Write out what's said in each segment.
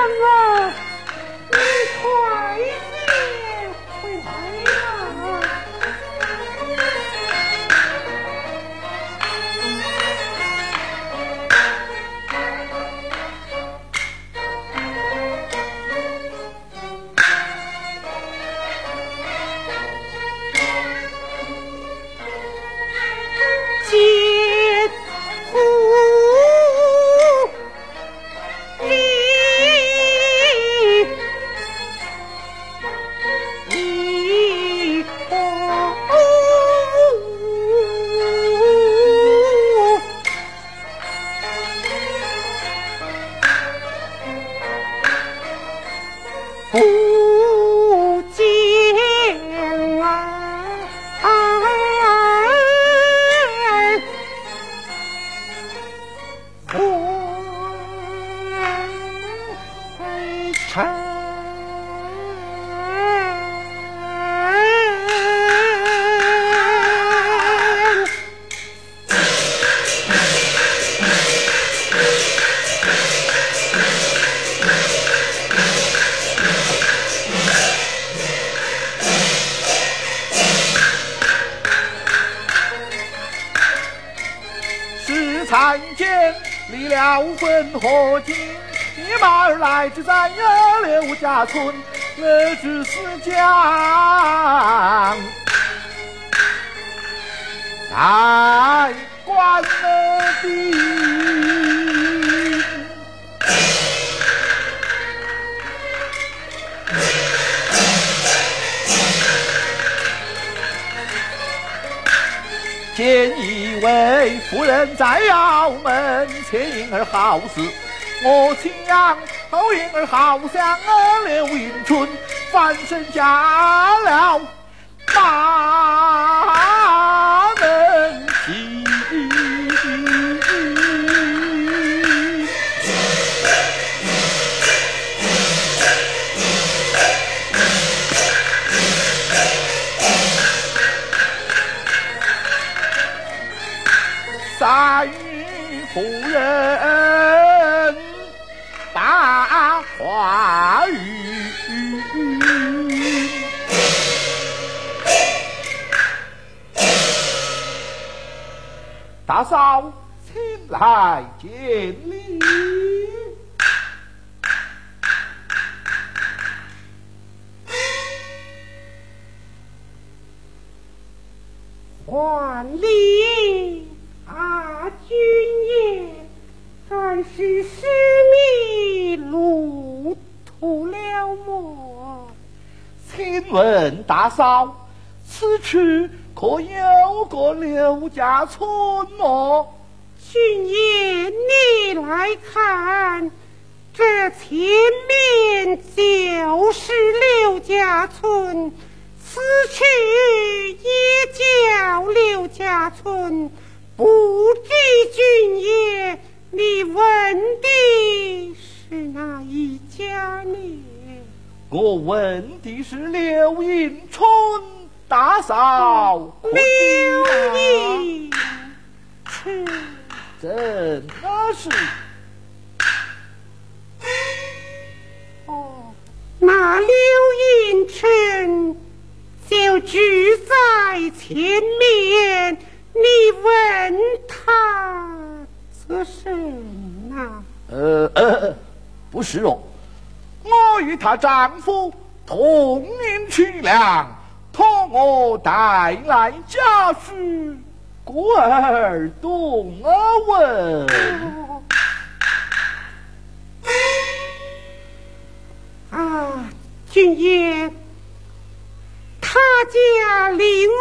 Mama! 何今野马儿来至咱呀刘家村，乐知是将在关了的。见一位夫人在窑门，前因儿好事，我请养；后因儿好相儿刘迎春，翻身嫁了大人妻。三与夫人 Tại sao 见么？请问大嫂，此处可有个刘家村么？君爷，你来看，这前面就是刘家村。此去也叫刘家村，不知君爷，你问的是哪一家呢？我问的是刘迎春大嫂。刘迎春，真的是。哦，那刘迎春。就住在前面，你问他做什么？呃呃，不是哦，与她丈夫同名取粮，托我带来家书，故而动我问。啊，君爷。他家离我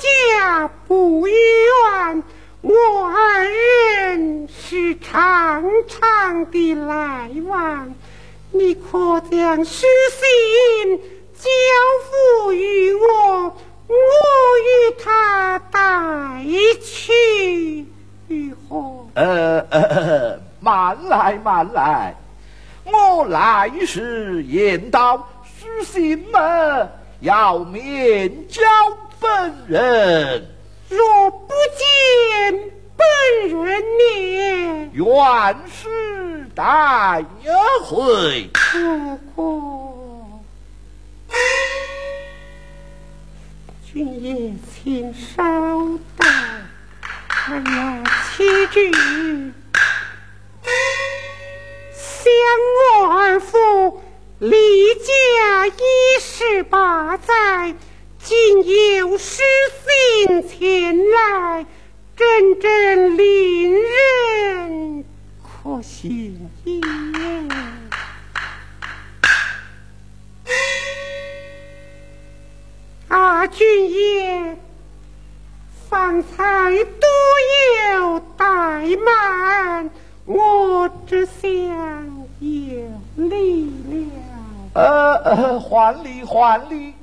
家不远，我二人是常常的来往。你可将书信交付于我，我与他带去如何？呃呃，慢来慢来，我来时言道书信嘛。要面交本人，若不见本人呢？原是待会。不过，君爷请稍等，我要七句，相我二父。离家已十八载，今有失信前来，真正令人可信也。阿君爷，方才多有怠慢，我只想有力量。呃呃，还礼还礼，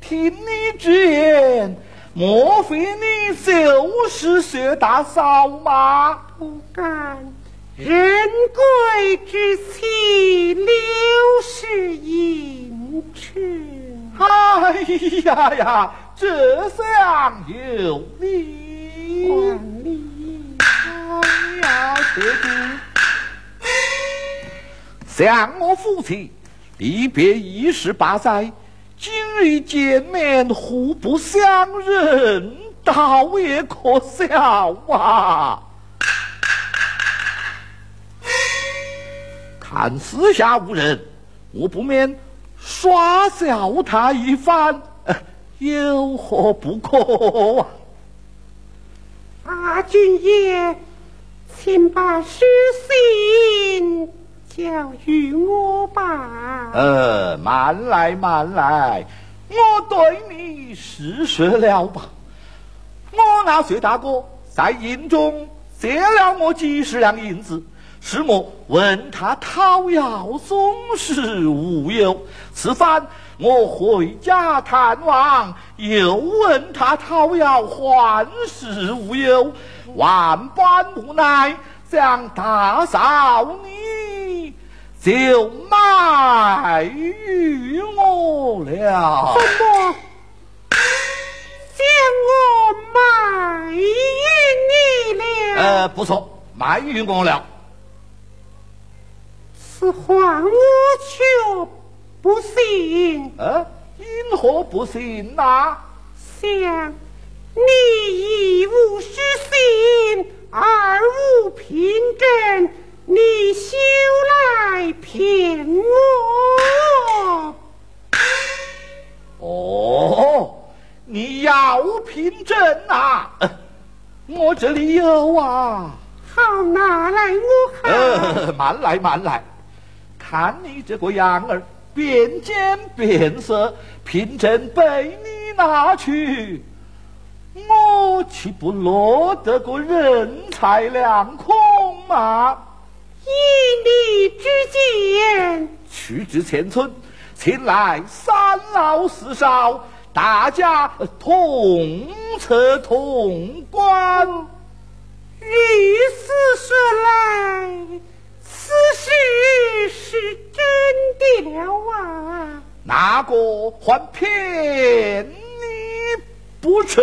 听你之言，莫非你就是薛大嫂吗？不敢，人贵之妻，刘氏迎春。哎呀呀，这厢有礼，还礼，哎呀，谢主，向我父亲。离别一十八载，今日见面互不相认，倒也可笑啊！看四下无人，我不免耍笑他一番，有何不可？阿君爷，请把书信。教育我吧。呃，慢来慢来，我对你实说了吧。我那薛大哥在营中借了我几十两银子，是我问他讨要，总是无有。此番我回家探望，又问他讨要，还是无有。万般无奈，想大嫂你。就卖与我了。什么？将我卖与你了？呃，不错，卖与我了。此话我却不信。呃，因何不信呐？想你一无书信。凭证，你休来骗我。哦，你要凭证啊？我这里有啊。好，拿来我看。呃，慢来慢来，看你这个样儿，变奸变色，凭证被你拿去，我岂不落得个人财两空吗？依你之见，去至前村，请来三老四少，大家同测同观。如此说来，此事是真的了啊！哪个还骗你不成？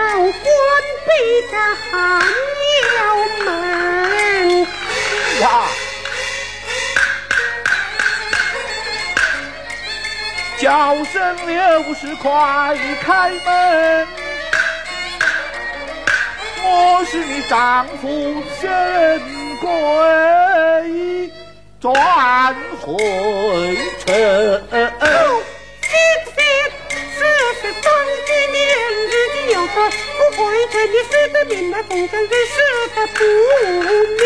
年少关闭着寒窑门呀。叫声刘氏快开门，我是你丈夫沈贵转回城。我说，不回城你死的命来奉上人死的不明。